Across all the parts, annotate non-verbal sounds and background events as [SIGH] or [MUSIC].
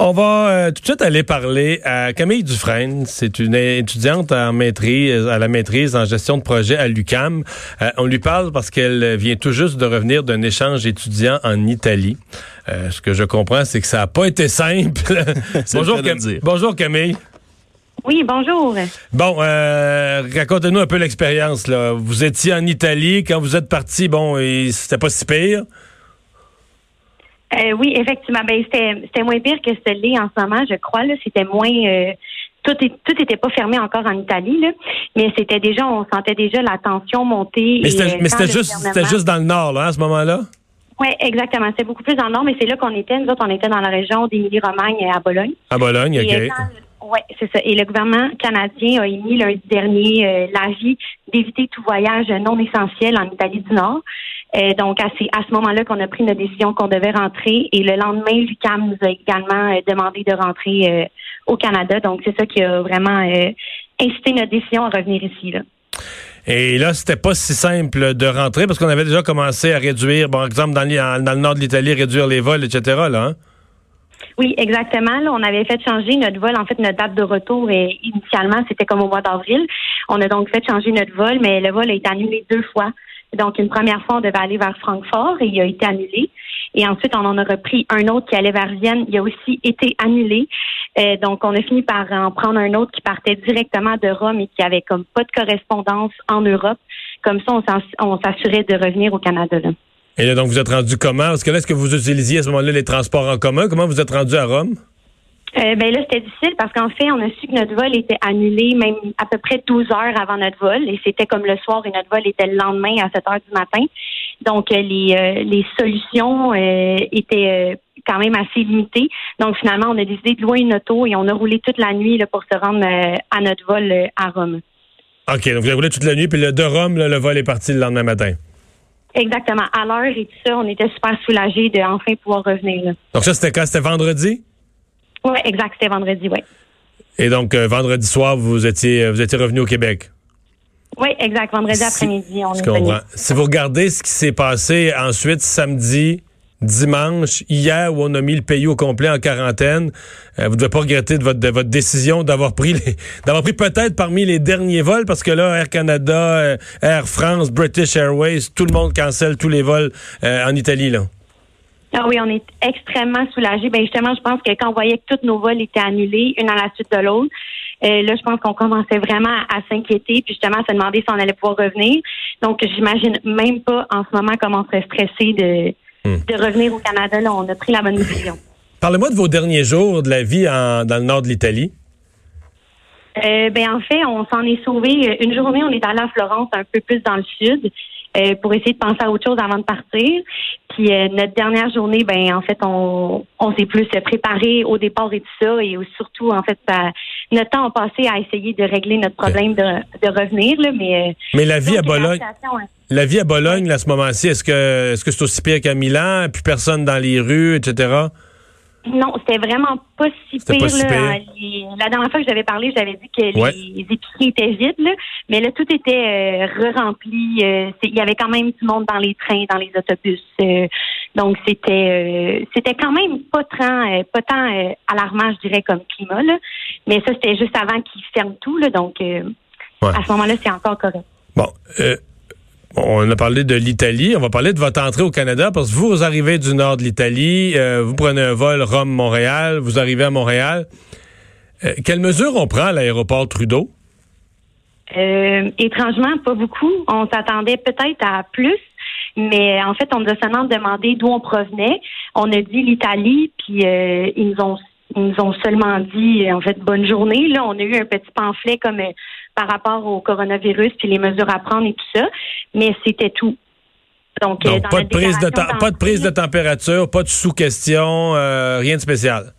On va euh, tout de suite aller parler à Camille Dufresne. C'est une étudiante en maîtrise, à la maîtrise en gestion de projet à l'UCAM. Euh, on lui parle parce qu'elle vient tout juste de revenir d'un échange étudiant en Italie. Euh, ce que je comprends, c'est que ça n'a pas été simple. [LAUGHS] bonjour, Cam bonjour Camille. Oui, bonjour. Bon, racontez-nous un peu l'expérience. Vous étiez en Italie. Quand vous êtes parti, bon, c'était pas si pire. Euh, oui, effectivement. Ben, c'était moins pire que ce l'est en ce moment, je crois. Là, c'était moins. Euh, tout est, tout était pas fermé encore en Italie, là, mais c'était déjà, on sentait déjà la tension monter. Mais c'était juste, c'était juste dans le nord, là, à ce moment-là? Oui, exactement. C'est beaucoup plus dans le nord, mais c'est là qu'on était. Nous autres, on était dans la région d'Émilie-Romagne à Bologne. À Bologne, ok. Oui, c'est ça. Et le gouvernement canadien a émis lundi dernier euh, l'avis d'éviter tout voyage non essentiel en Italie du Nord. Euh, donc, à, à ce moment-là qu'on a pris notre décision qu'on devait rentrer. Et le lendemain, l'UCAM nous a également euh, demandé de rentrer euh, au Canada. Donc, c'est ça qui a vraiment incité notre décision à revenir ici. Là. Et là, c'était pas si simple de rentrer parce qu'on avait déjà commencé à réduire, bon, exemple, dans, dans le nord de l'Italie, réduire les vols, etc. Là, hein? Oui, exactement. Là, on avait fait changer notre vol. En fait, notre date de retour, et initialement, c'était comme au mois d'avril. On a donc fait changer notre vol, mais le vol a été annulé deux fois. Donc, une première fois, on devait aller vers Francfort et il a été annulé. Et ensuite, on en a repris un autre qui allait vers Vienne. Il a aussi été annulé. Euh, donc, on a fini par en prendre un autre qui partait directement de Rome et qui avait comme pas de correspondance en Europe. Comme ça, on s'assurait de revenir au Canada. Et là, donc, vous êtes rendu comment? Est-ce que là, est-ce que vous utilisiez à ce moment-là les transports en commun? Comment vous êtes rendu à Rome? Euh, ben là, c'était difficile parce qu'en fait, on a su que notre vol était annulé même à peu près 12 heures avant notre vol et c'était comme le soir et notre vol était le lendemain à 7 heures du matin. Donc, euh, les, euh, les solutions étaient quand même assez limitées. Donc, finalement, on a décidé de louer une auto et on a roulé toute la nuit là, pour se rendre à notre vol à Rome. OK, donc vous avez roulé toute la nuit, puis de Rome, le vol est parti le lendemain matin. Exactement. À l'heure et tout ça, on était super soulagés de enfin pouvoir revenir. Donc ça, c'était quand? C'était vendredi? Oui, exact. C'était vendredi, oui. Et donc, euh, vendredi soir, vous étiez, euh, vous étiez revenu au Québec? Oui, exact. Vendredi après-midi, on est venu. Si vous regardez ce qui s'est passé ensuite, samedi, dimanche, hier, où on a mis le pays au complet en quarantaine, euh, vous ne devez pas regretter de votre, de votre décision d'avoir pris [LAUGHS] d'avoir pris peut-être parmi les derniers vols, parce que là, Air Canada, Air France, British Airways, tout le monde cancelle tous les vols en Italie, là. Ah oui, on est extrêmement soulagés. Ben justement, je pense que quand on voyait que tous nos vols étaient annulés, une à la suite de l'autre, euh, là, je pense qu'on commençait vraiment à s'inquiéter, puis justement à se demander si on allait pouvoir revenir. Donc, j'imagine même pas en ce moment comment on serait stressé de, hmm. de revenir au Canada. Là, on a pris la bonne décision. Parlez-moi de vos derniers jours de la vie dans le nord de l'Italie. Euh, ben en fait, on s'en est sauvé. Une journée, on est allé à Florence, un peu plus dans le sud. Euh, pour essayer de penser à autre chose avant de partir. Puis euh, notre dernière journée, ben en fait, on, on s'est plus préparé au départ et tout ça, et surtout en fait, notre temps a passé à essayer de régler notre problème de, de revenir, là, mais. Euh, mais la vie à Bologne. La vie à Bologne, à ce moment-ci, est-ce que est-ce que c'est aussi pire qu'à Milan, plus personne dans les rues, etc. Non, c'était vraiment pas si pire. la dernière fois que j'avais parlé, j'avais dit que les épiceries étaient vides, là, mais là, tout était euh, re-rempli. Euh, il y avait quand même du monde dans les trains, dans les autobus. Euh, donc, c'était c'était quand même pas tant, pas tant alarmant, je dirais, comme climat. Là. Mais ça, c'était juste avant qu'ils ferment tout. Là, donc, à ce moment-là, c'est encore correct. Bon, on a parlé de l'Italie. On va parler de votre entrée au Canada parce que vous, arrivez du nord de l'Italie, euh, vous prenez un vol Rome-Montréal, vous arrivez à Montréal. Euh, quelles mesures on prend à l'aéroport Trudeau? Euh, étrangement, pas beaucoup. On s'attendait peut-être à plus, mais en fait, on nous a seulement demandé d'où on provenait. On a dit l'Italie, puis ils nous ont ils nous ont seulement dit en fait bonne journée. Là, on a eu un petit pamphlet comme par rapport au coronavirus puis les mesures à prendre et tout ça, mais c'était tout. Donc, euh, pas, de prise de pas de prise de température, pas de sous-question, euh, rien de spécial.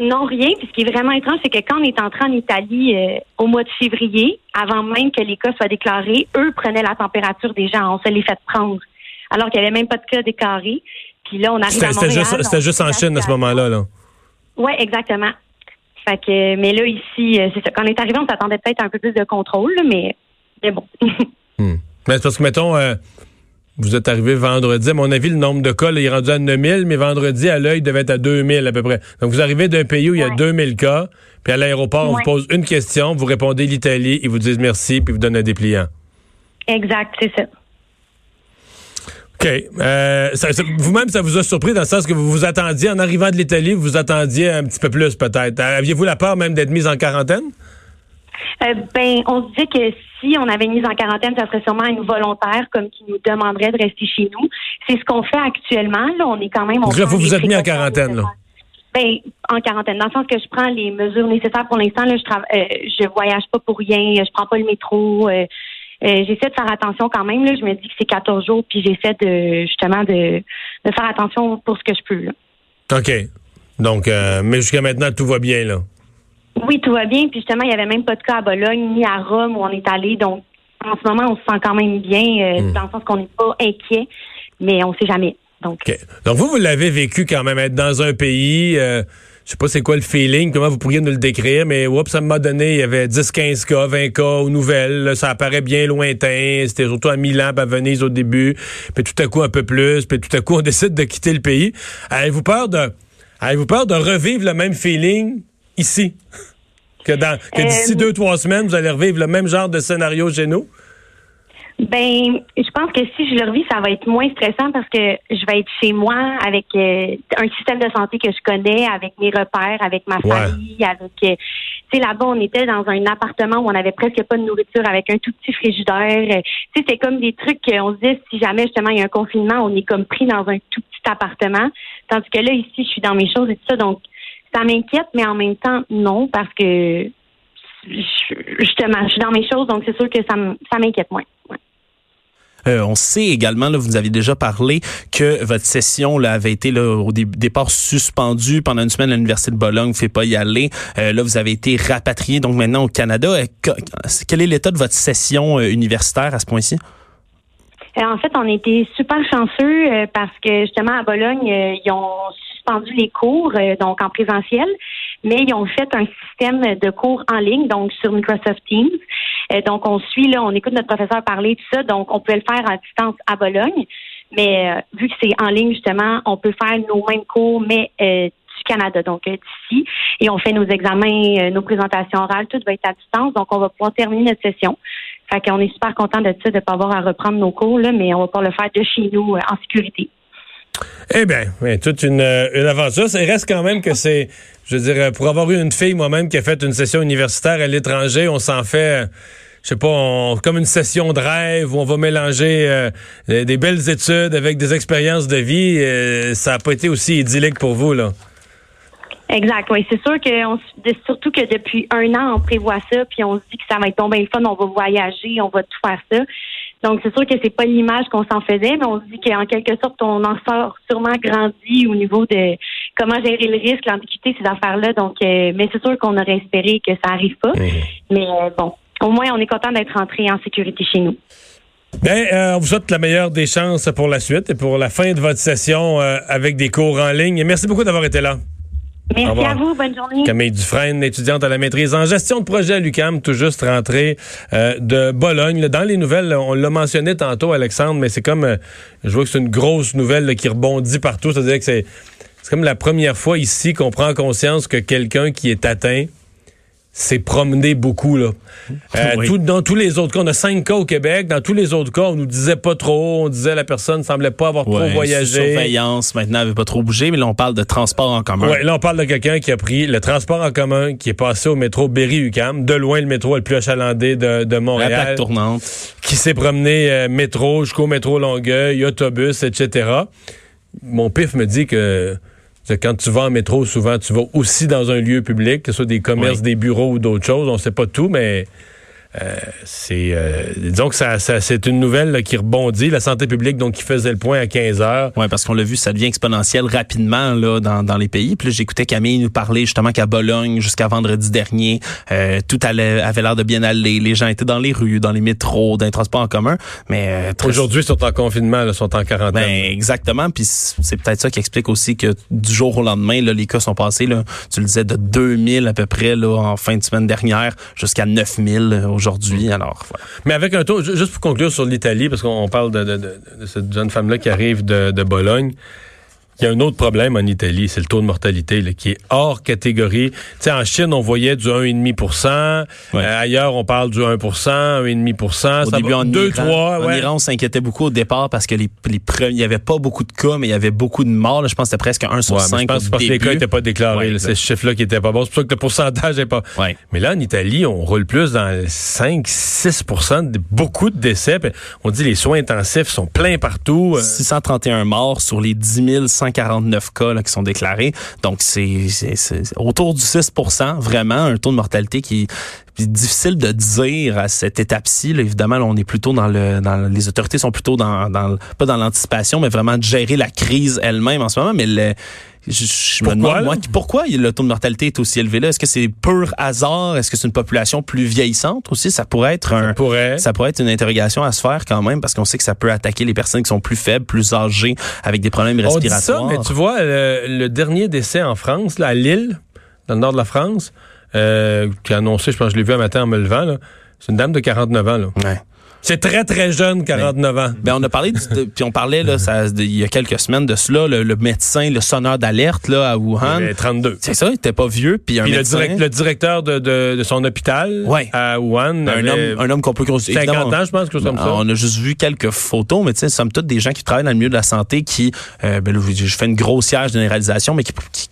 Non, rien. Puis ce qui est vraiment étrange, c'est que quand on est entré en Italie euh, au mois de février, avant même que les cas soient déclarés, eux prenaient la température des gens. On se les fait prendre. Alors qu'il n'y avait même pas de cas déclarés. Puis là, on arrive à C'était juste, c'était juste en Chine à ce moment-là. Là. Oui, exactement mais là, ici, euh, c'est ça. Quand on est arrivé, on s'attendait peut-être un peu plus de contrôle, mais, mais bon. [LAUGHS] Hmm. Mais parce que, mettons, euh, Vous êtes arrivé vendredi. À mon avis, le nombre de cas, il est rendu à 9000, mais vendredi, à l'œil, devait être à 2000 à peu près. Donc, vous arrivez d'un pays où il y a 2000 cas, puis à l'aéroport, on vous pose une question, vous répondez l'Italie, ils vous disent merci, puis vous donnent un dépliant. Exact, c'est ça. OK. Euh, vous-même, ça vous a surpris dans le sens que vous vous attendiez, en arrivant de l'Italie, vous vous attendiez un petit peu plus peut-être. Aviez-vous la peur même d'être mise en quarantaine? Euh, ben, on se dit que si on avait mis en quarantaine, ça serait sûrement une volontaire comme qui nous demanderait de rester chez nous. C'est ce qu'on fait actuellement. Là, on est quand même. Donc vous vous êtes mis en quarantaine, là. Ben, en quarantaine, dans le sens que je prends les mesures nécessaires pour l'instant. Là, je travaille, euh, je voyage pas pour rien, je prends pas le métro. Euh, euh, j'essaie de faire attention quand même. Là. Je me dis que c'est 14 jours, puis j'essaie de justement de, de, faire attention pour ce que je peux. Là. OK. Donc, mais jusqu'à maintenant, tout va bien, là? Oui, tout va bien. Puis justement, il n'y avait même pas de cas à Bologne ni à Rome où on est allé. Donc, en ce moment, on se sent quand même bien, euh, hmm. dans le sens qu'on n'est pas inquiet, mais on ne sait jamais. Donc, Donc vous, vous l'avez vécu quand même, être dans un pays, euh, je sais pas c'est quoi le feeling, comment vous pourriez nous le décrire, mais oups, ça m'a donné, il y avait 10, 15 cas, 20 cas aux nouvelles, ça apparaît bien lointain, c'était surtout à Milan, à Venise au début, puis tout à coup un peu plus, puis tout à coup on [LAUGHS] décide de quitter le pays. Avez-vous peur de, avez-vous peur de revivre le même feeling ici? [LAUGHS] Que, dans, que d'ici euh, deux, trois semaines, vous allez revivre le même genre de scénario chez nous? Ben, je pense que si je le revis, ça va être moins stressant parce que je vais être chez moi avec euh, un système de santé que je connais, avec mes repères, avec ma famille, avec. Euh, tu sais, là-bas, on était dans un appartement où on avait presque pas de nourriture, avec un tout petit frigidaire. tu sais, c'est comme des trucs qu'on se dit si jamais justement il y a un confinement, on est comme pris dans un tout petit appartement, tandis que là ici, je suis dans mes choses et tout ça, donc ça m'inquiète, mais en même temps, non, parce que justement, je suis dans mes choses, donc c'est sûr que ça m'inquiète moins. Euh, on sait également, là, vous nous avez déjà parlé que votre session avait été au départ suspendue pendant une semaine à l'Université de Bologne, vous ne fait pas y aller. Euh, là, vous avez été rapatrié donc maintenant au Canada. Euh, quel est l'état de votre session universitaire à ce point-ci? En fait, on été super chanceux parce que justement à Bologne, ils ont suspendu les cours, donc en présentiel, mais ils ont fait un système de cours en ligne, donc sur Microsoft Teams. Euh, donc, on suit, là, on écoute notre professeur parler, tout ça, donc on peut le faire à distance à Bologne. Mais euh, vu que c'est en ligne, justement, on peut faire nos mêmes cours, mais du Canada, donc d'ici. Et on fait nos examens, nos présentations orales, tout va être à distance. Donc, on va pouvoir terminer notre session. Fait qu'on est super content de ça, de ne pas avoir à reprendre nos cours, là, mais on va pouvoir le faire de chez nous en sécurité. Eh bien, toute une, une aventure. Il reste quand même que c'est, je veux dire, pour avoir eu une fille moi-même qui a fait une session universitaire à l'étranger, on s'en fait je sais pas, comme une session de rêve où on va mélanger euh, des belles études avec des expériences de vie. Euh, ça n'a pas été aussi idyllique pour vous, là. Exact, oui. C'est sûr que surtout que depuis un an, on prévoit ça, puis on se dit que ça va être tombé le fun, on va voyager, on va tout faire ça. Donc, c'est sûr que c'est pas l'image qu'on s'en faisait, mais on se dit qu'en quelque sorte, on en sort sûrement grandi au niveau de comment gérer le risque, l'ambiguïté, ces affaires-là. Donc, euh, mais c'est sûr qu'on aurait espéré que ça arrive pas. Mais euh, bon, au moins, on est content d'être rentré en sécurité chez nous. Bien, euh, on vous souhaite la meilleure des chances pour la suite et pour la fin de votre session avec des cours en ligne. Et merci beaucoup d'avoir été là. Merci à vous. Bonne journée. Camille Dufresne, étudiante à la maîtrise en gestion de projet à l'UCAM, tout juste rentrée euh, de Bologne. Dans les nouvelles, on l'a mentionné tantôt, Alexandre, mais c'est comme, euh, je vois que c'est une grosse nouvelle qui rebondit partout. C'est-à-dire que c'est comme la première fois ici qu'on prend conscience que quelqu'un qui est atteint s'est promené beaucoup. Là. [LAUGHS] Euh, dans tous les autres cas, on a cinq cas au Québec. Dans tous les autres cas, on nous disait pas trop. On disait la personne semblait pas avoir trop voyagé. Surveillance, maintenant, avait pas trop bougé, mais là, on parle de transport en commun. Ouais, là, on parle de quelqu'un qui a pris le transport en commun, qui est passé au métro Berry-UQAM, de loin le métro le plus achalandé de, de Montréal. La plaque tournante. Qui s'est promené euh, métro jusqu'au métro Longueuil, autobus, etc. Mon pif me dit que quand tu vas en métro, souvent, tu vas aussi dans un lieu public, que ce soit des commerces, des bureaux ou d'autres choses. On ne sait pas tout, mais c'est euh, disons que ça, c'est une nouvelle qui rebondit la santé publique donc qui faisait le point à 15 heures. Ouais, parce qu'on l'a vu, ça devient exponentiel rapidement là dans, dans les pays. Puis j'écoutais Camille nous parler justement qu'à Bologne jusqu'à vendredi dernier, euh, tout allait, avait l'air de bien aller. Les gens étaient dans les rues, dans les métros, dans les transports en commun. Mais aujourd'hui, ils sont en confinement, ils sont en quarantaine. Ben, exactement. Puis c'est peut-être ça qui explique aussi que du jour au lendemain, là, les cas sont passés. Là, tu le disais de 2000 à peu près là en fin de semaine dernière jusqu'à 9000 aujourd'hui aujourd'hui. Alors, voilà. Mais avec un taux, juste pour conclure sur l'Italie, parce qu'on parle de, de, de, de, cette jeune femme-là qui arrive de, de Bologne. Il y a un autre problème en Italie, c'est le taux de mortalité là, qui est hors catégorie. Sais, en Chine, on voyait du 1,5 ouais. euh, Ailleurs, on parle du 1% 1,5% Au début, en 2, 3. En ouais. Iran, on s'inquiétait beaucoup au départ parce que les, les il n'y avait pas beaucoup de cas, mais il y avait beaucoup de morts. Là, je pense que c'était presque 1 sur ouais, 5 Je pense que parce que les cas n'étaient pas déclarés. C'est ce chiffre-là qui n'était pas bon. C'est pour ça que le pourcentage n'est pas... Ouais. Mais là, en Italie, on roule plus dans 5, 6% de beaucoup de décès. On dit les soins intensifs sont pleins partout. 631 morts sur les 10 149 cas qui sont déclarés. Donc, c'est autour du 6% vraiment, un taux de mortalité qui est difficile de dire à cette étape-ci. Évidemment, on est plutôt dans le, les autorités sont plutôt dans, dans pas dans l'anticipation, mais vraiment de gérer la crise elle-même en ce moment. Mais le, je, je pourquoi, me demande, moi, pourquoi le taux de mortalité est aussi élevé là? Est-ce que c'est pur hasard? Est-ce que c'est une population plus vieillissante aussi? Ça pourrait être un, ça pourrait. ça pourrait être une interrogation à se faire quand même parce qu'on sait que ça peut attaquer les personnes qui sont plus faibles, plus âgées, avec des problèmes respiratoires. On dit ça, mais tu vois, le, le dernier décès en France, là, à Lille, dans le nord de la France, euh, qui a annoncé, je pense que je l'ai vu un matin en me levant, c'est une dame de 49 ans. Là. Ouais. C'est très, très jeune, 49 ben, ans. Ben, on a parlé, de, puis on parlait, là, ça, il y a quelques semaines de cela, le, le médecin, le sonneur d'alerte, là, à Wuhan. Il 32. C'est ça, il était pas vieux. Puis, un puis médecin, le, direct, le, directeur de, de, de son hôpital ouais. à Wuhan. Un homme, un homme qu'on peut considérer. 50 ans, je pense, que comme ça. On a juste vu quelques photos, mais tu sais, somme toute des gens qui travaillent dans le milieu de la santé qui, euh, ben, je fais une grossière généralisation, mais qui, qui